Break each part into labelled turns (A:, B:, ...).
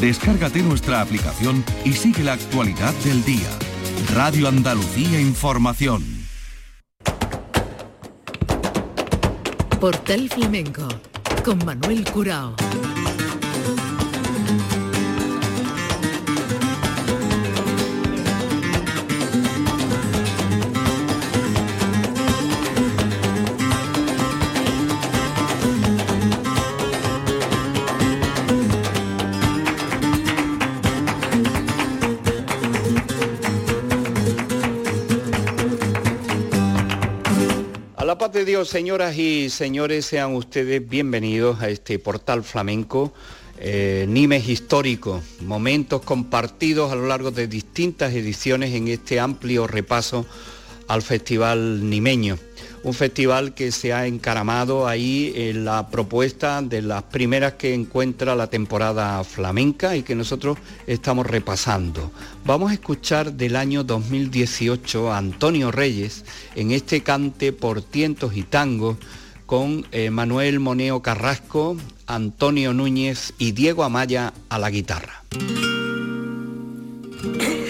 A: Descárgate nuestra aplicación y sigue la actualidad del día. Radio Andalucía Información.
B: Portal Flamenco con Manuel Curao.
C: De Dios, señoras y señores, sean ustedes bienvenidos a este portal flamenco, eh, Nimes Histórico, momentos compartidos a lo largo de distintas ediciones en este amplio repaso al Festival Nimeño un festival que se ha encaramado ahí en la propuesta de las primeras que encuentra la temporada flamenca y que nosotros estamos repasando. Vamos a escuchar del año 2018 a Antonio Reyes en este cante por tientos y tangos con eh, Manuel Moneo Carrasco, Antonio Núñez y Diego Amaya a la guitarra.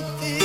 C: something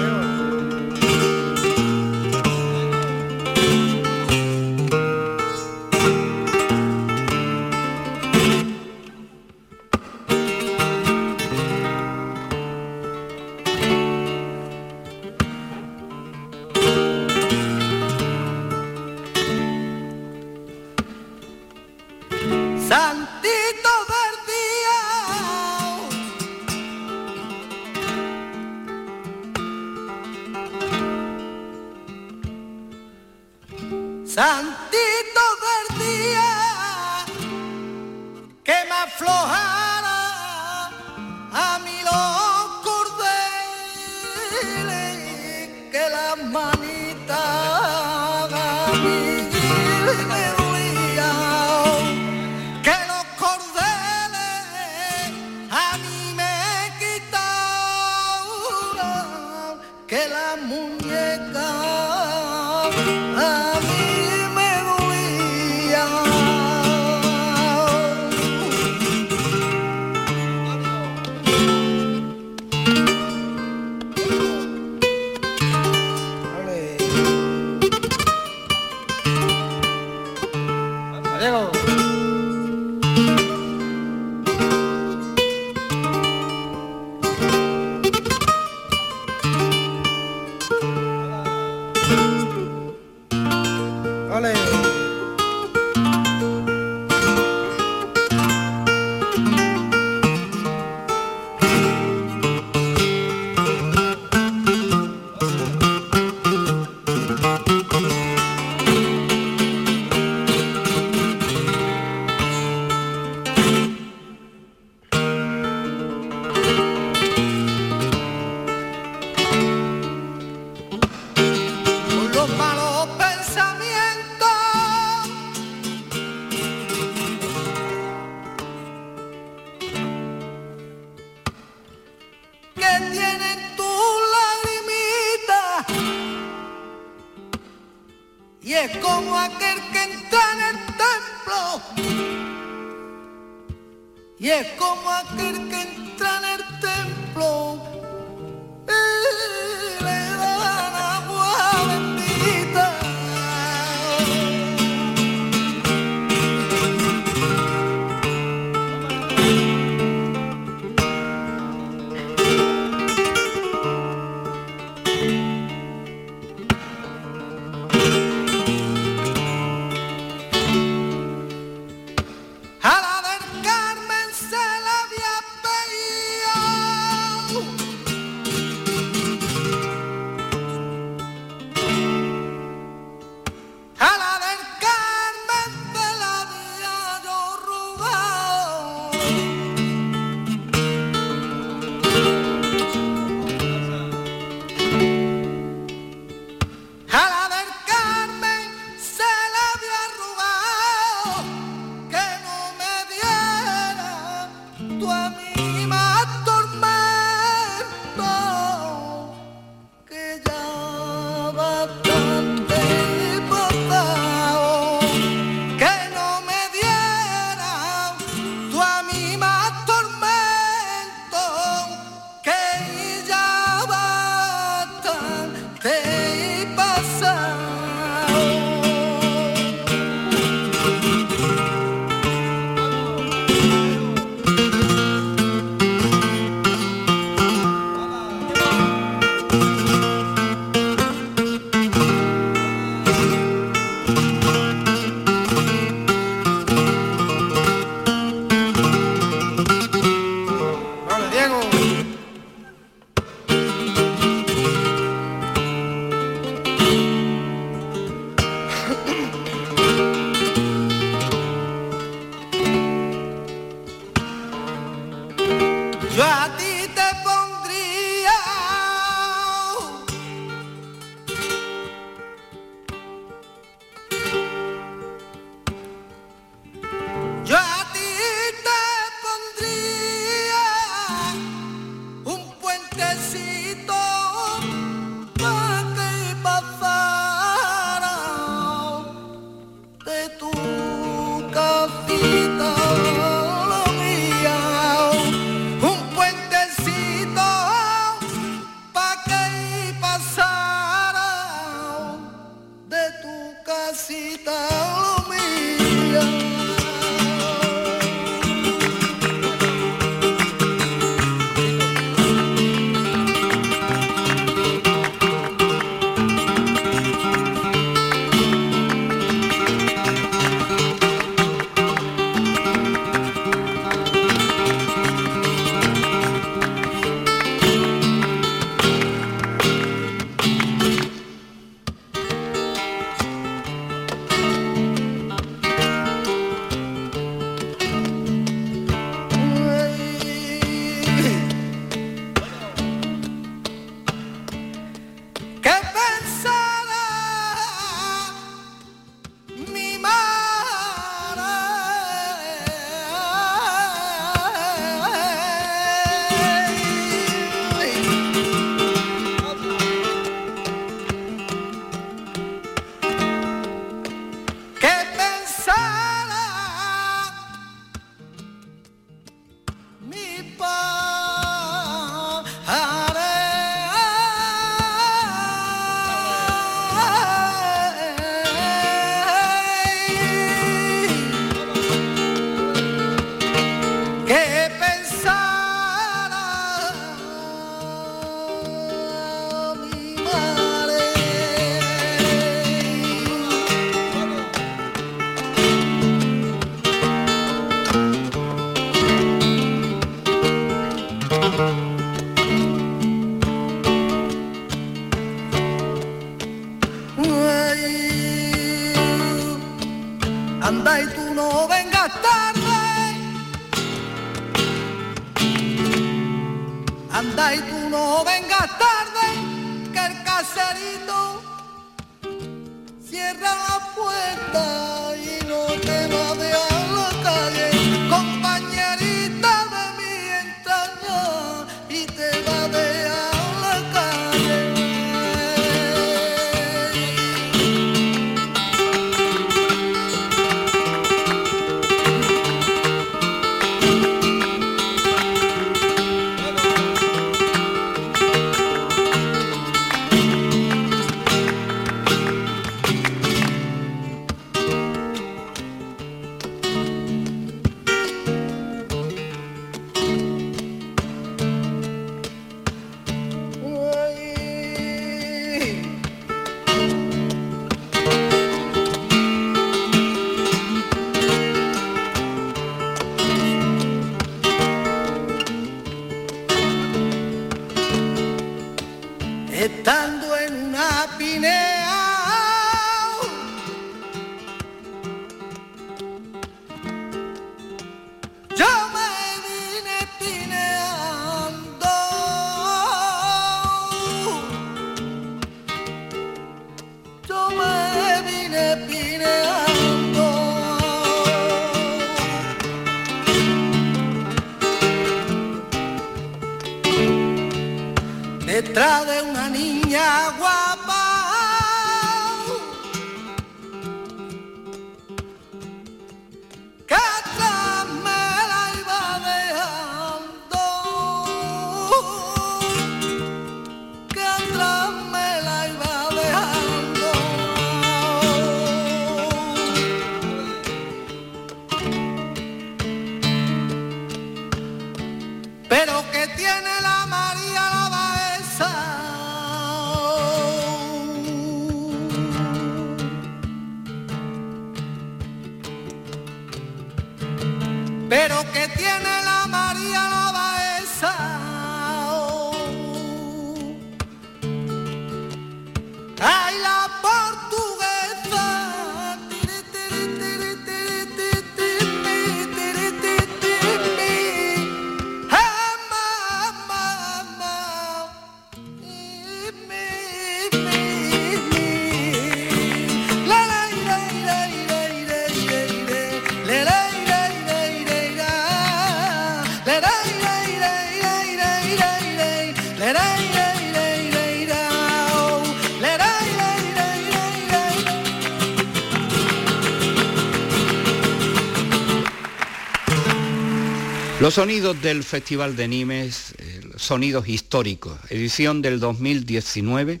C: Sonidos del Festival de Nimes, eh, Sonidos Históricos, edición del 2019,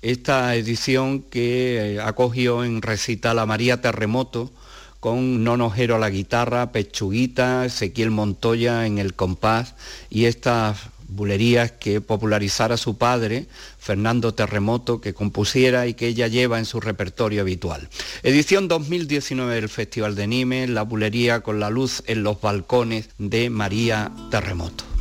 C: esta edición que eh, acogió en recital a María Terremoto con Nonojero a la guitarra, Pechuguita, Ezequiel Montoya en el compás y estas bulerías que popularizara su padre, Fernando Terremoto, que compusiera y que ella lleva en su repertorio habitual. Edición 2019 del Festival de Nimes, la bulería con la luz en los balcones de María Terremoto.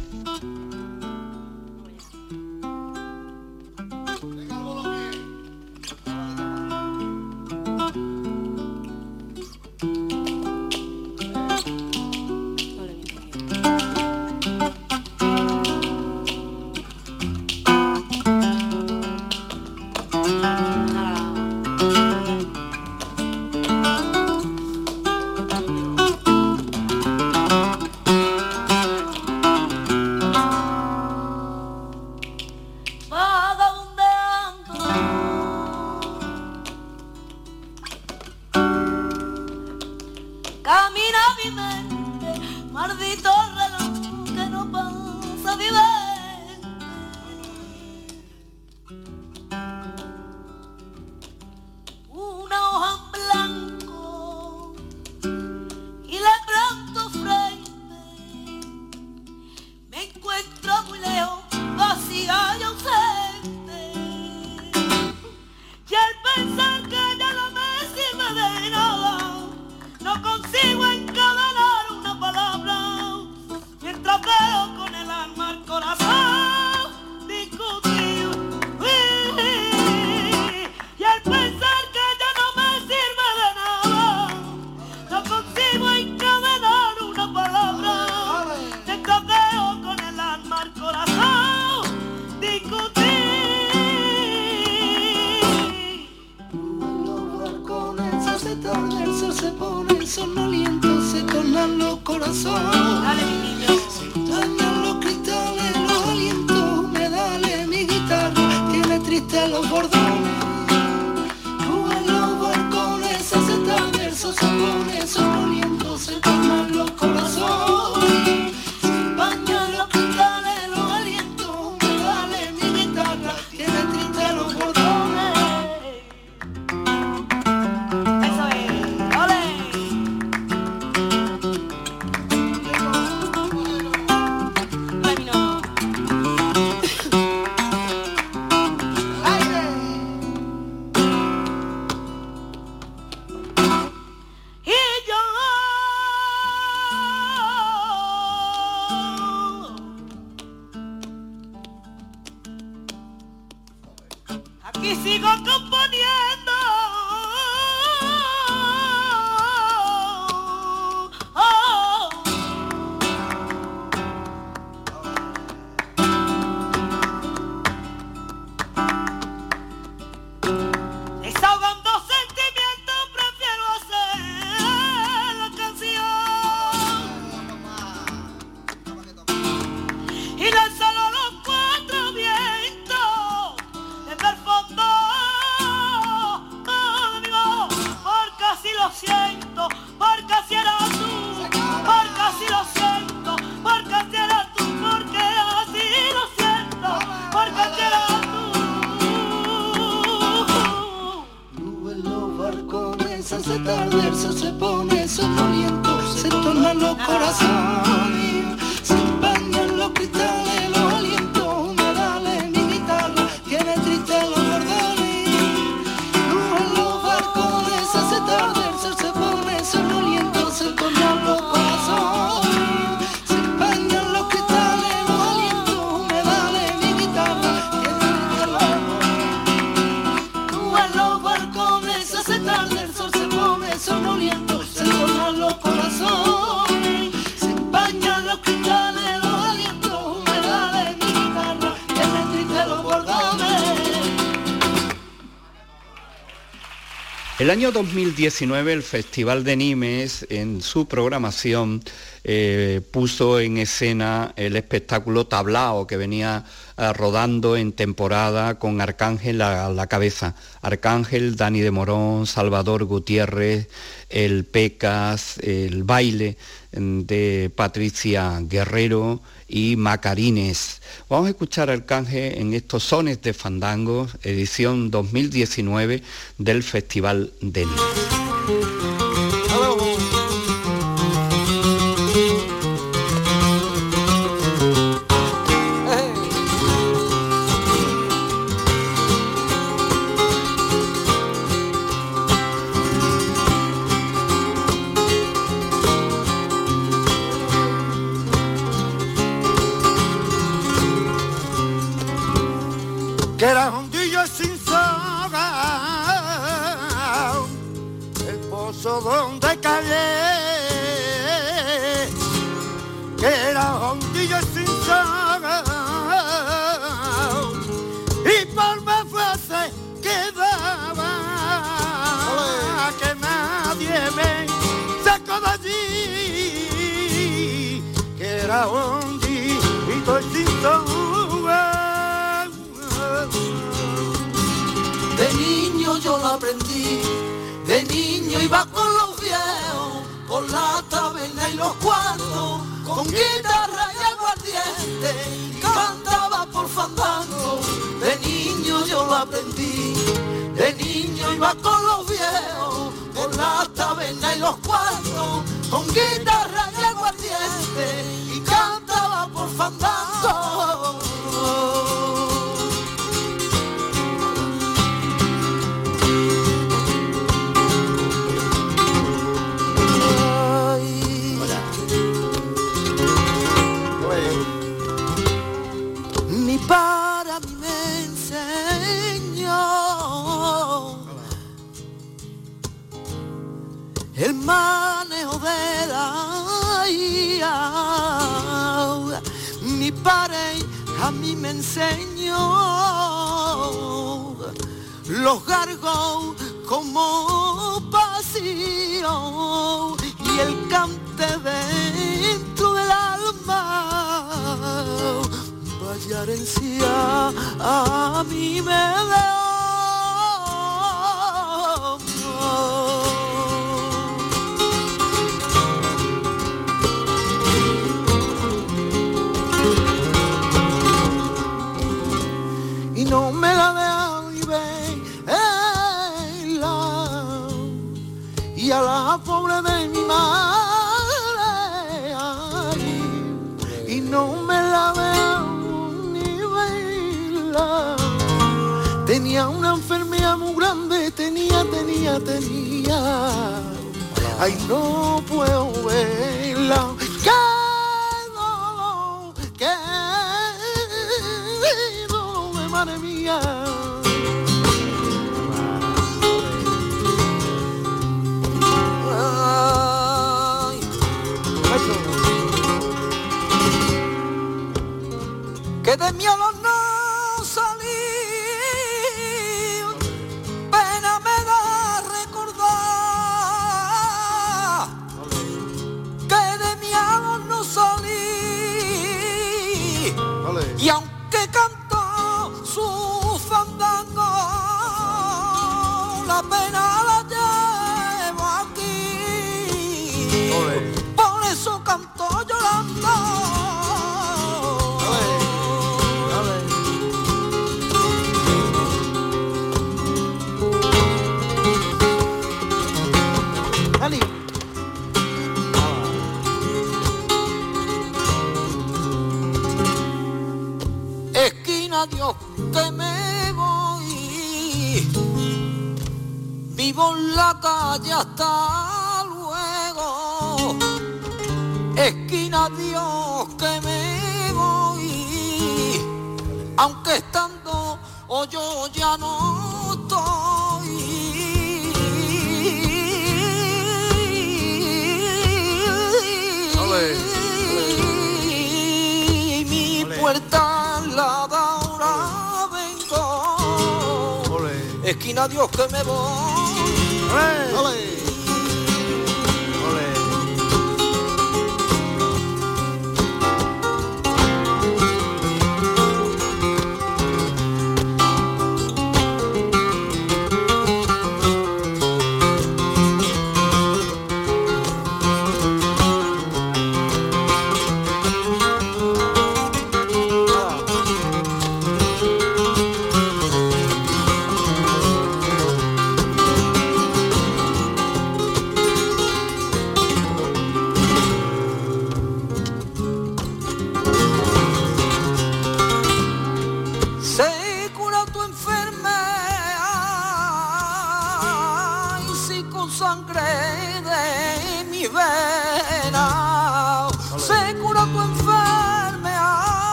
D: Año 2019 el Festival de Nimes en su programación eh, puso en escena el espectáculo Tablao que venía eh, rodando en temporada con Arcángel a la cabeza. Arcángel, Dani de Morón, Salvador Gutiérrez, el Pecas, el baile mm, de Patricia Guerrero y Macarines. Vamos a escuchar a Arcángel en estos sones de fandango, edición 2019 del Festival de.
E: Que era de
F: niño iba con los viejos, con la taberna y los cuartos, con guitarra y aguardiente, cantaba por fandango. De niño yo lo aprendí, de niño iba con los viejos, con la taberna y los cuartos, con guitarra los gargos como pasión y el cante dentro del alma vaya herencia a mí me dio. La pobre de mi madre. Ay, y no me la dejan ni verla tenía una enfermedad muy grande tenía tenía tenía. Ay no puedo verla
G: Это. Calle hasta luego. Esquina Dios que me voy. Aunque estando o yo ya no estoy. Mi puerta la da ahora vengo. Esquina Dios que me voy. Se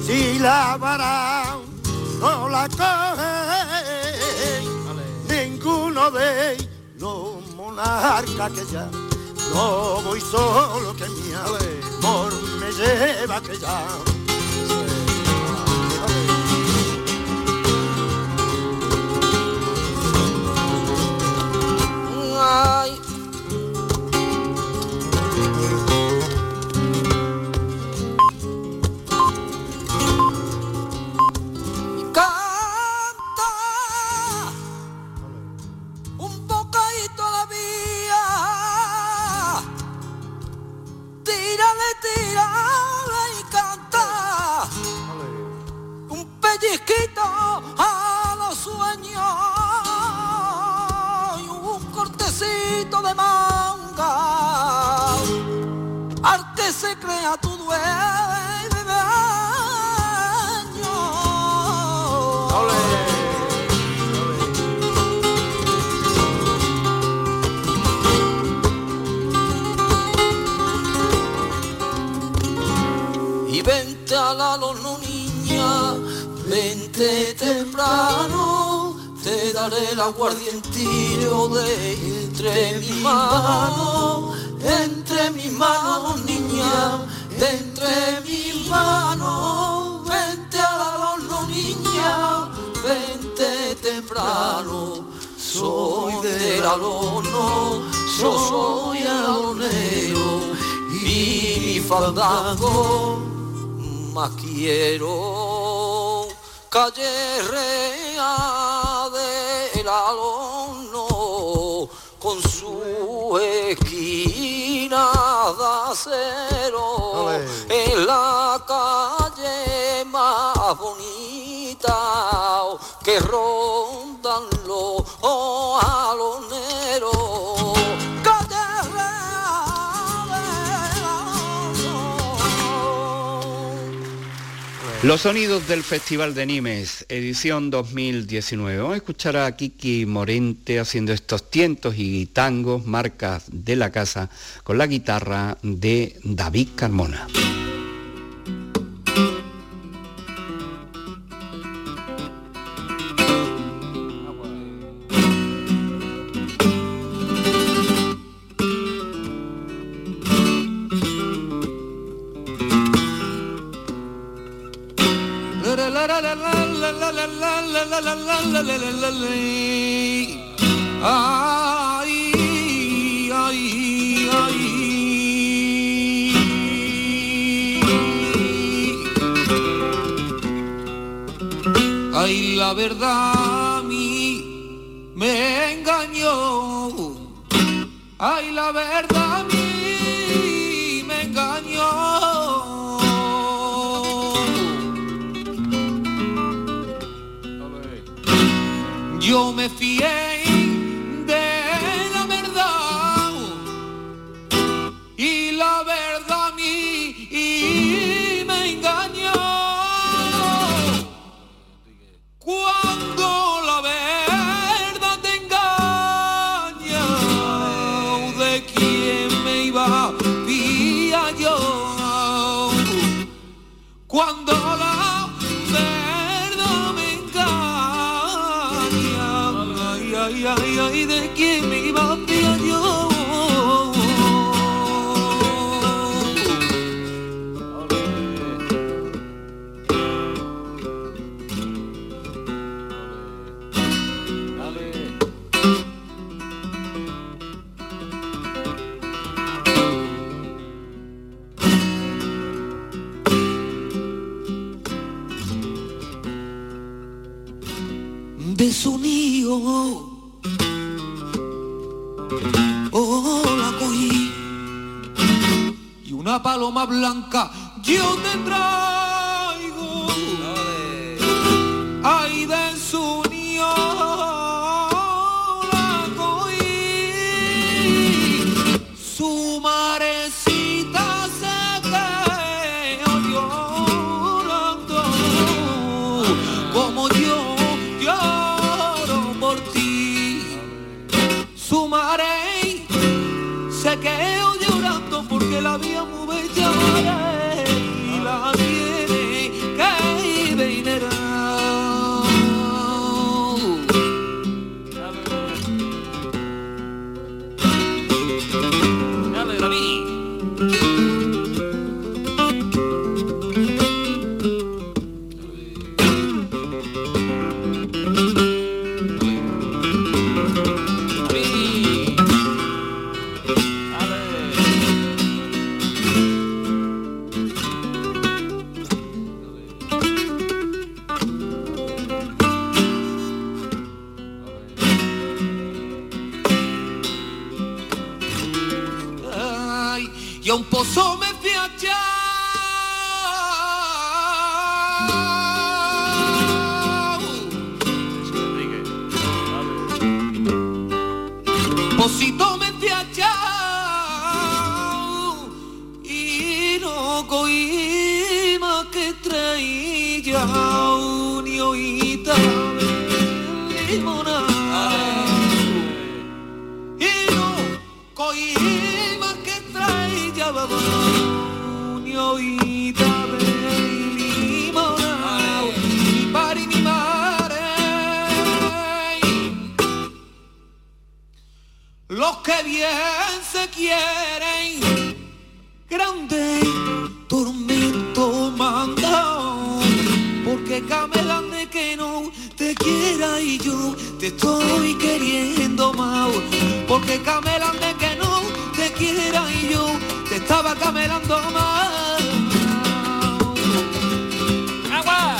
G: Si
E: la vara no la coge, ninguno de los monarcas que ya no voy solo que mi amor me lleva que ya.
G: Pellizquito a los sueños y un cortecito de manga el aguardientillo de entre mis manos, entre mis manos niña, entre mis manos, vente a la no niña, vente temprano, soy del alono, yo soy alonero y mi fandango más quiero. Calle rea su esquina de acero. En la calle más bonita que rondan los aloneros
D: Los sonidos del Festival de Nimes, edición 2019. Vamos a escuchar a Kiki Morente haciendo estos tientos y tangos, marcas de la casa, con la guitarra de David Carmona.
C: De su nido. Oh, la cogí. Y una paloma blanca yo te traía ni de limonada y no más que traía babá ni hojita de limonada y mi madre los que bien se quieren de que no te quiera y yo te estoy queriendo más. Porque camelan de que no te quiera y yo te estaba camelando más. Agua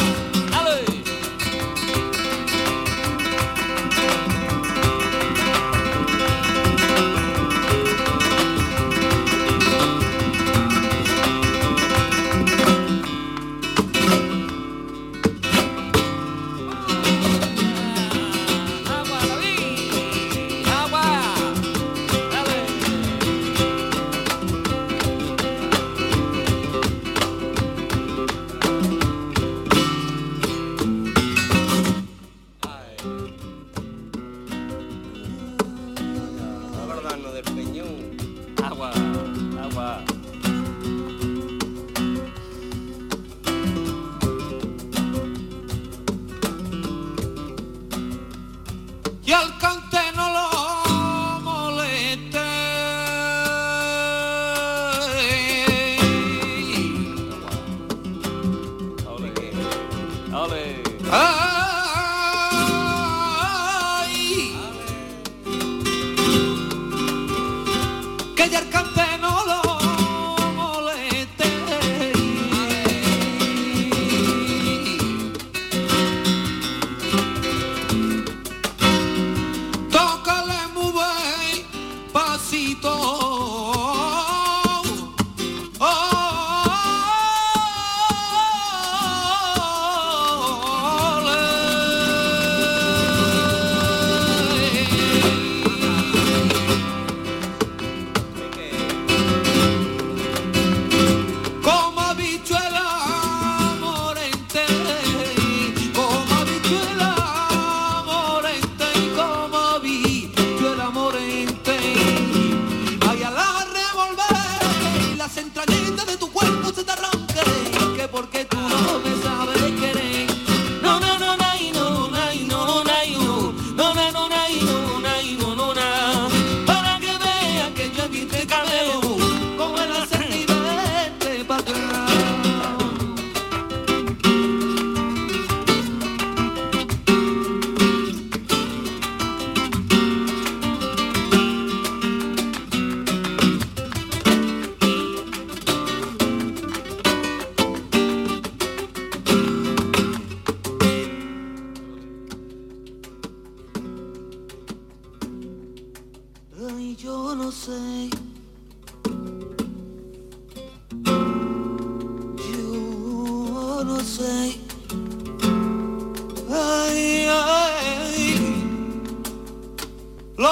C: 好嘞。啊啊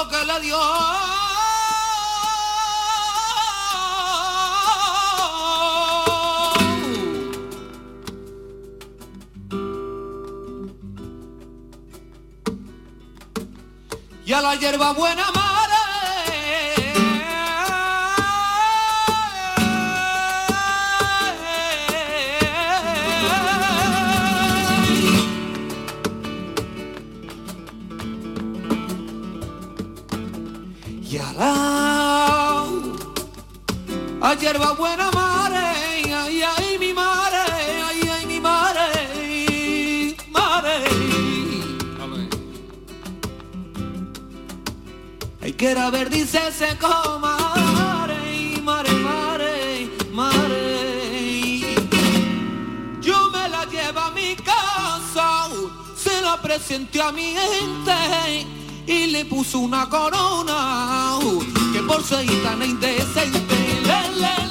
C: lo que le dio. Y a la hierba buena hierba buena mare, ay, ay, mi mare, ay, ay, mi mare, mare. Hay que era verdice se coma, mare, mare, mare. Yo me la llevo a mi casa, se la presenté a mi gente y le puso una corona que por su gitana indecente yeah.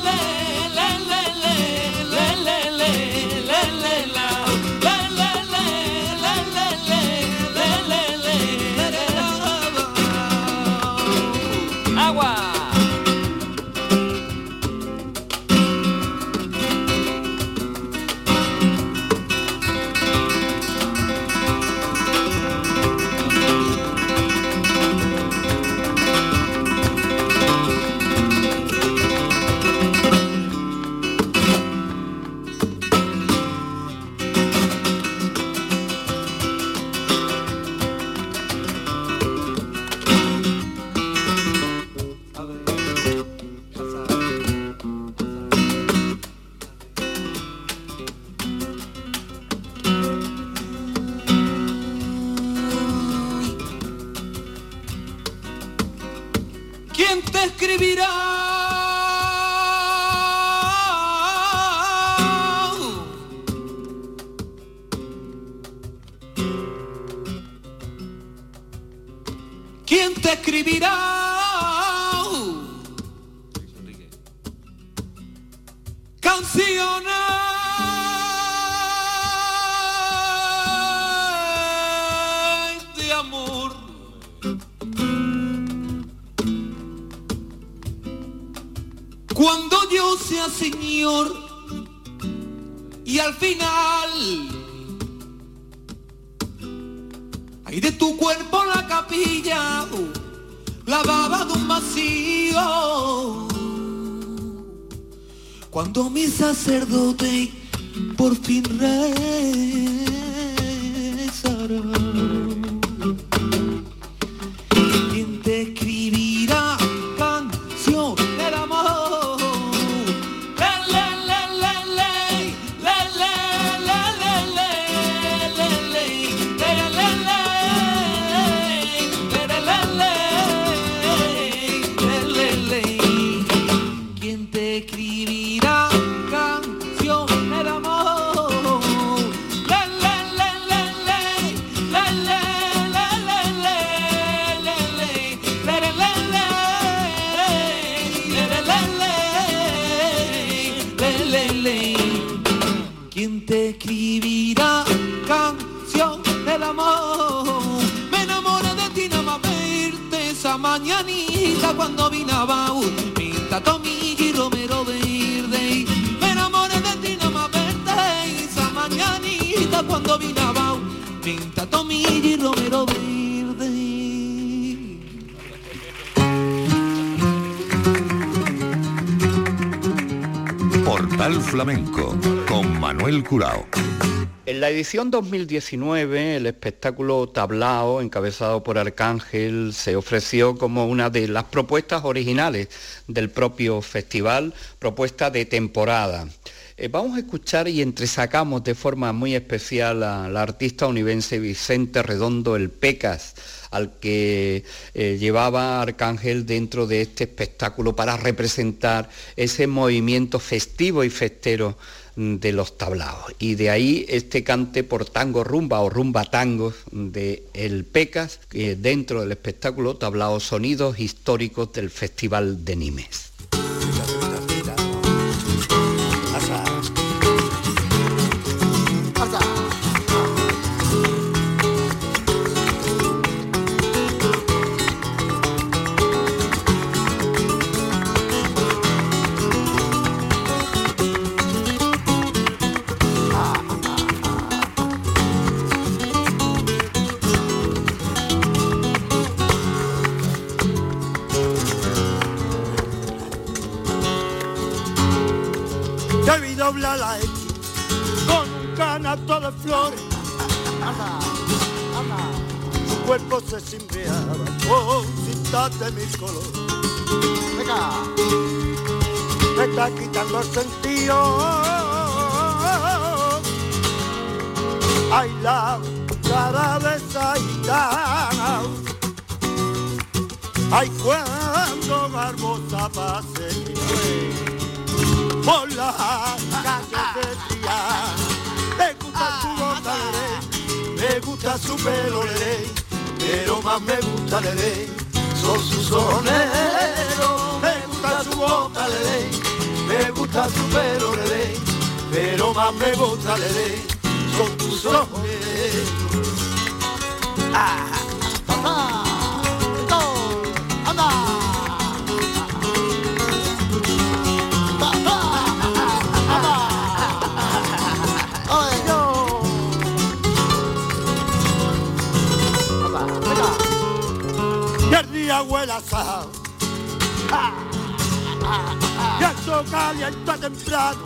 C: Mañanita cuando vinaba un pinta tomilla y romero verde. Me enamoré de ti nada más verte esa mañanita cuando vinaba un pinta tomilla y romero verde.
A: Portal Flamenco con Manuel Curao.
D: En la edición 2019, el espectáculo Tablao, encabezado por Arcángel, se ofreció como una de las propuestas originales del propio festival, propuesta de temporada. Eh, vamos a escuchar y entresacamos de forma muy especial a la artista univense Vicente Redondo El Pecas, al que eh, llevaba Arcángel dentro de este espectáculo para representar ese movimiento festivo y festero de los tablaos. Y de ahí este cante por tango rumba o rumba tangos de El Pecas, dentro del espectáculo tablao sonidos históricos del Festival de Nimes.
E: La X con un canasto de flores. Su cuerpo se cimbreaba con cintas de mil colores. Me está quitando el sentido. Ay, la cara de esa gitana. Ay, cuando Barbosa pase mi güey por la calle decía me gusta su boca le me gusta su pelo le pero más me gusta le son sus ojos negros me gusta su boca le me gusta su pelo le pero más me gusta le son tus ojos Y el día huele a asado. Y sol calienta temprano.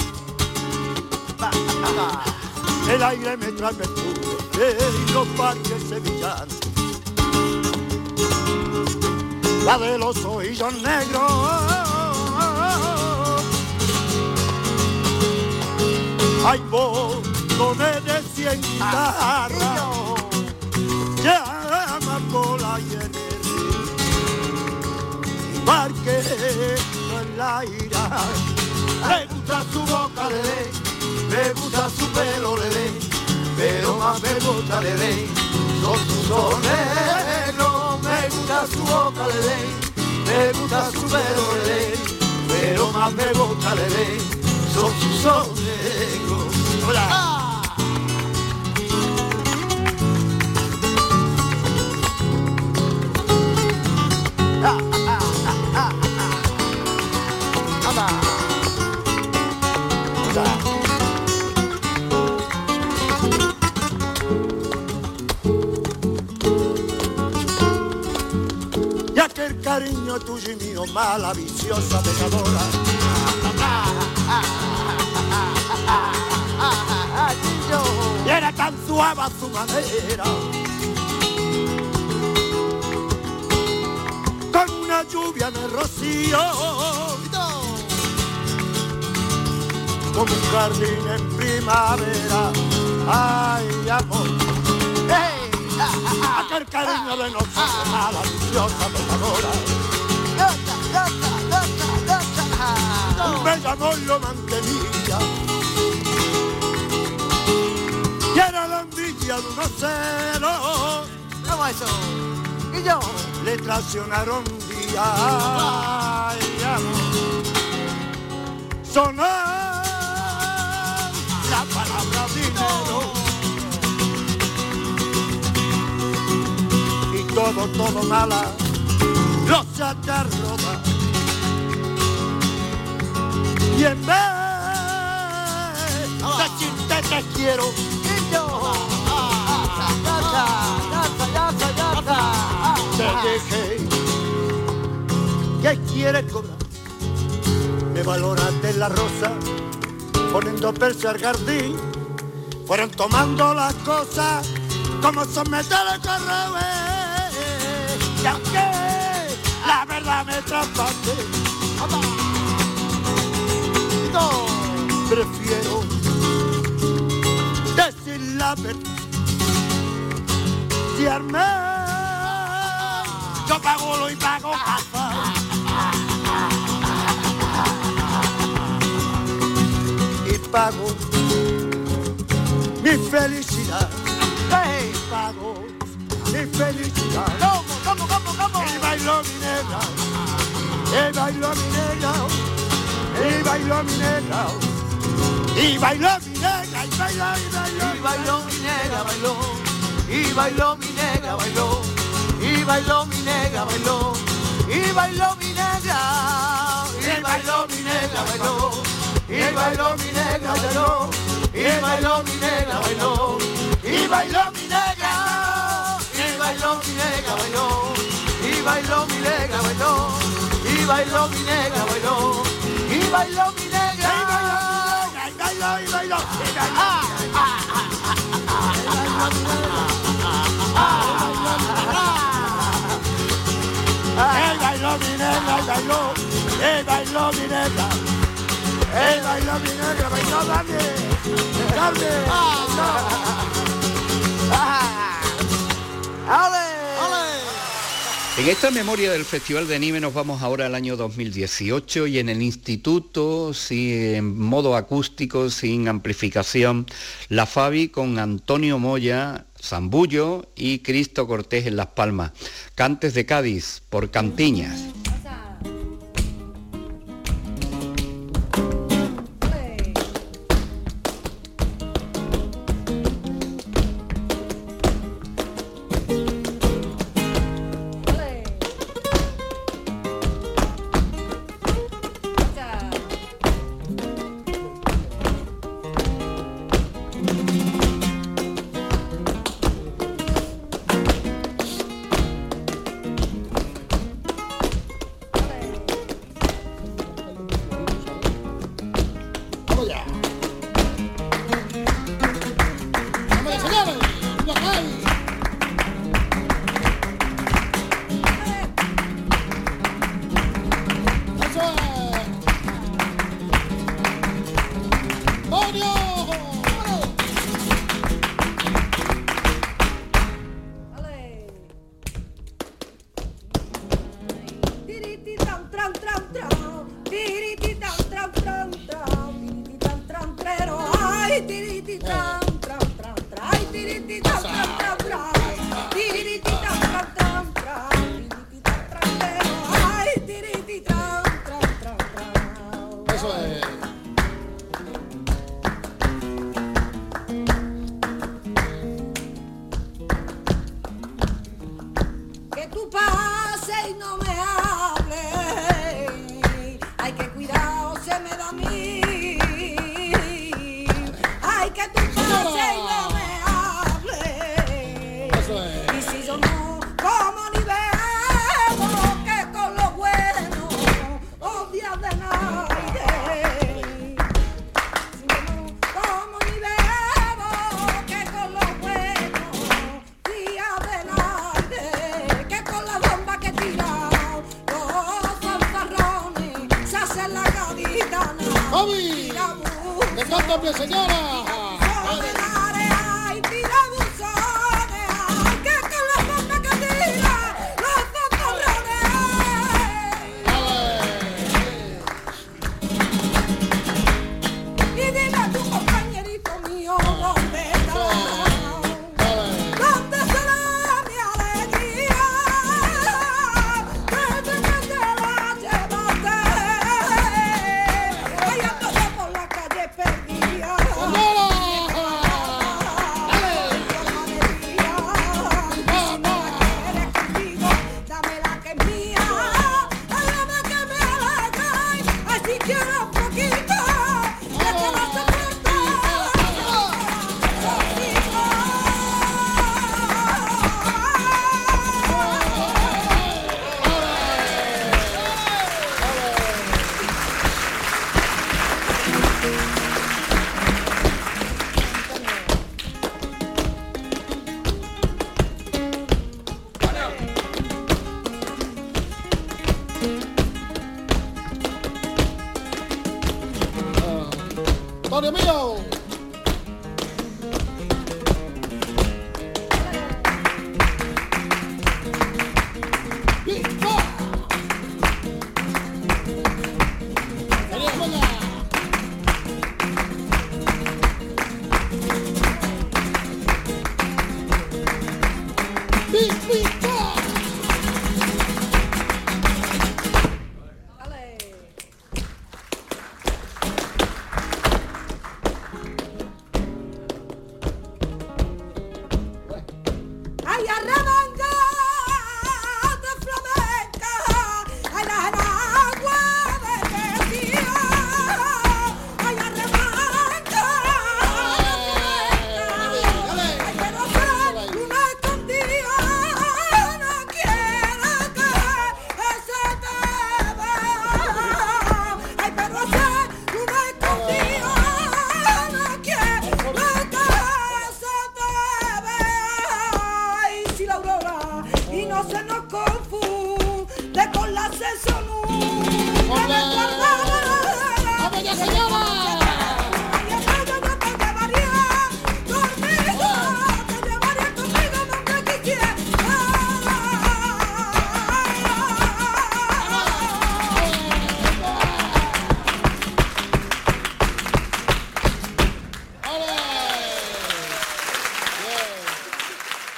E: El aire me trae perfume y los parques sevillanos. La de los ojillos negros. Hay botones de cien. Pelo, le pero más me gusta, le son sus ojos negros. Me gusta su boca, le me gusta su pelo, le pero más me gusta, le son sus ojos negros. Hola. el cariño tuyo y mío, mala, viciosa, pecadora. Y era tan suave a su manera. Con una lluvia en rocío. Como un jardín en primavera. Ay, amor. Aquel cariño de nosotros, a la viciosa pecadora. Un bello amor lo mantenía. Y era la envidia de unos celos.
F: ¿Cómo eso? ¿Y yo?
E: Le traicionaron un día. Ay, amor. Sonó la palabra dinero. Todo, todo mala. Los saca a robar. Y en vez de decirte te quiero,
F: ¿Y yo?
E: Te dije que quieres cobrar. Me valoraste la rosa, poniendo persa al jardín. Fueron tomando las cosas como son metales correo. Y aunque la verdad me atrapaste, prefiero decir la verdad. Yo pago lo y pago casa. Y pago mi felicidad.
F: Hey,
E: Pago mi felicidad.
F: ¿Cómo, cómo, cómo, cómo?
E: Y bailó mi negra, y bailó mi negra, y bailó mi negra, y bailó mi negra, y bailó, y bailó,
F: Y bailó mi negra, bailó. Y bailó mi negra, bailó. Y bailó mi negra, bailó. Y bailó mi negra. Y bailó mi negra, bailó. Y bailó mi negra, bailó. Y bailó mi negra, bailó. Y bailó mi negra. Y bailó mi negra, bailó. Y bailó mi negra, bailó. Y bailó mi negra, bailó. Y bailó mi negra.
E: y bailó, y bailó, y bailó. Él bailó mi negra, bailó, él bailó mi negra, él bailó mi negra, bailó también, también,
H: En esta memoria del Festival de Anime nos vamos ahora al año 2018 y en el instituto, sí, en modo acústico, sin amplificación, la Fabi con Antonio Moya, Zambullo y Cristo Cortés en Las Palmas. Cantes de Cádiz por Cantiñas.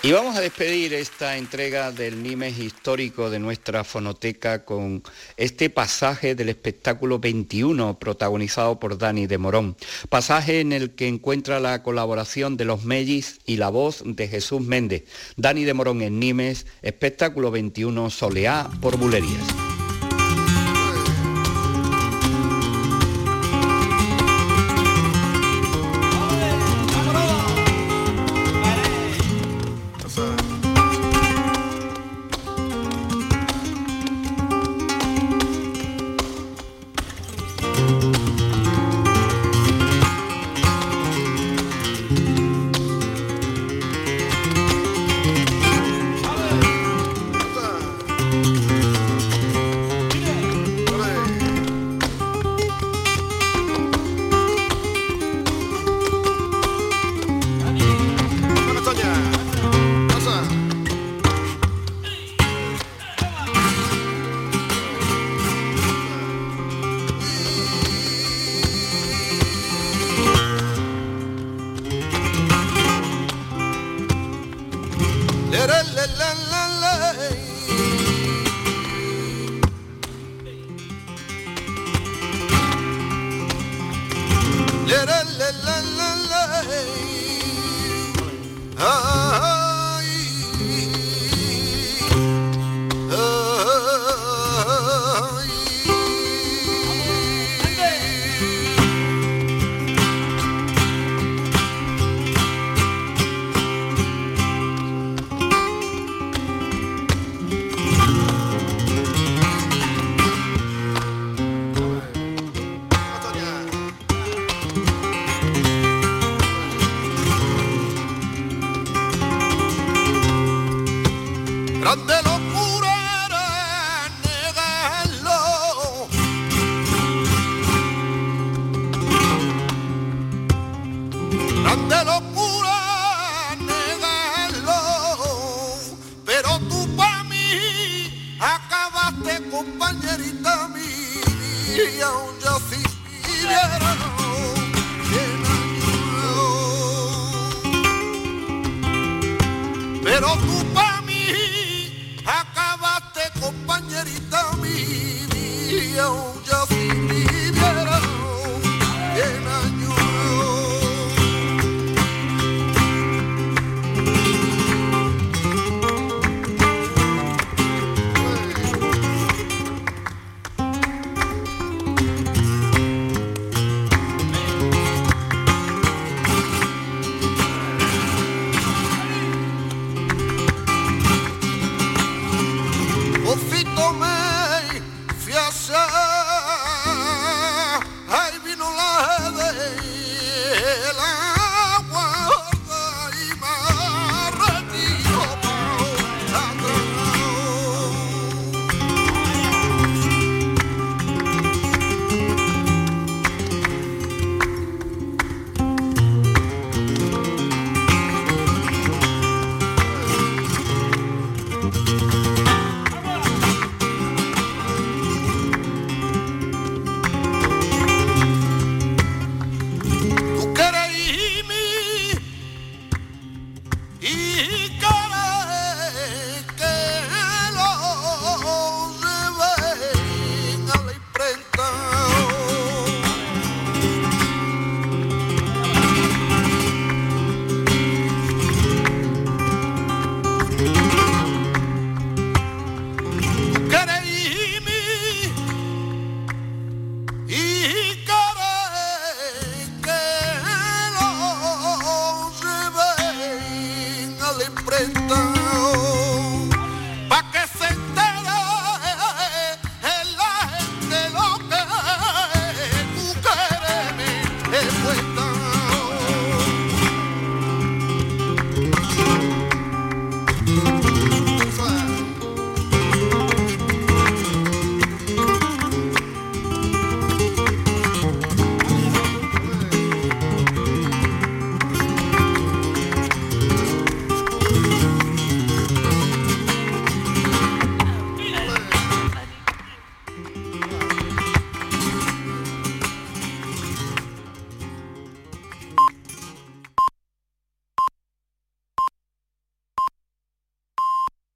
I: Y
J: vamos
D: a despedir esta entrega del Nimes histórico de nuestra fonoteca con este pasaje del espectáculo 21 protagonizado por Dani de Morón. Pasaje en el que encuentra la colaboración de los Mellis y la voz de Jesús Méndez. Dani de Morón en Nimes, espectáculo 21 Soleá por Bulerías.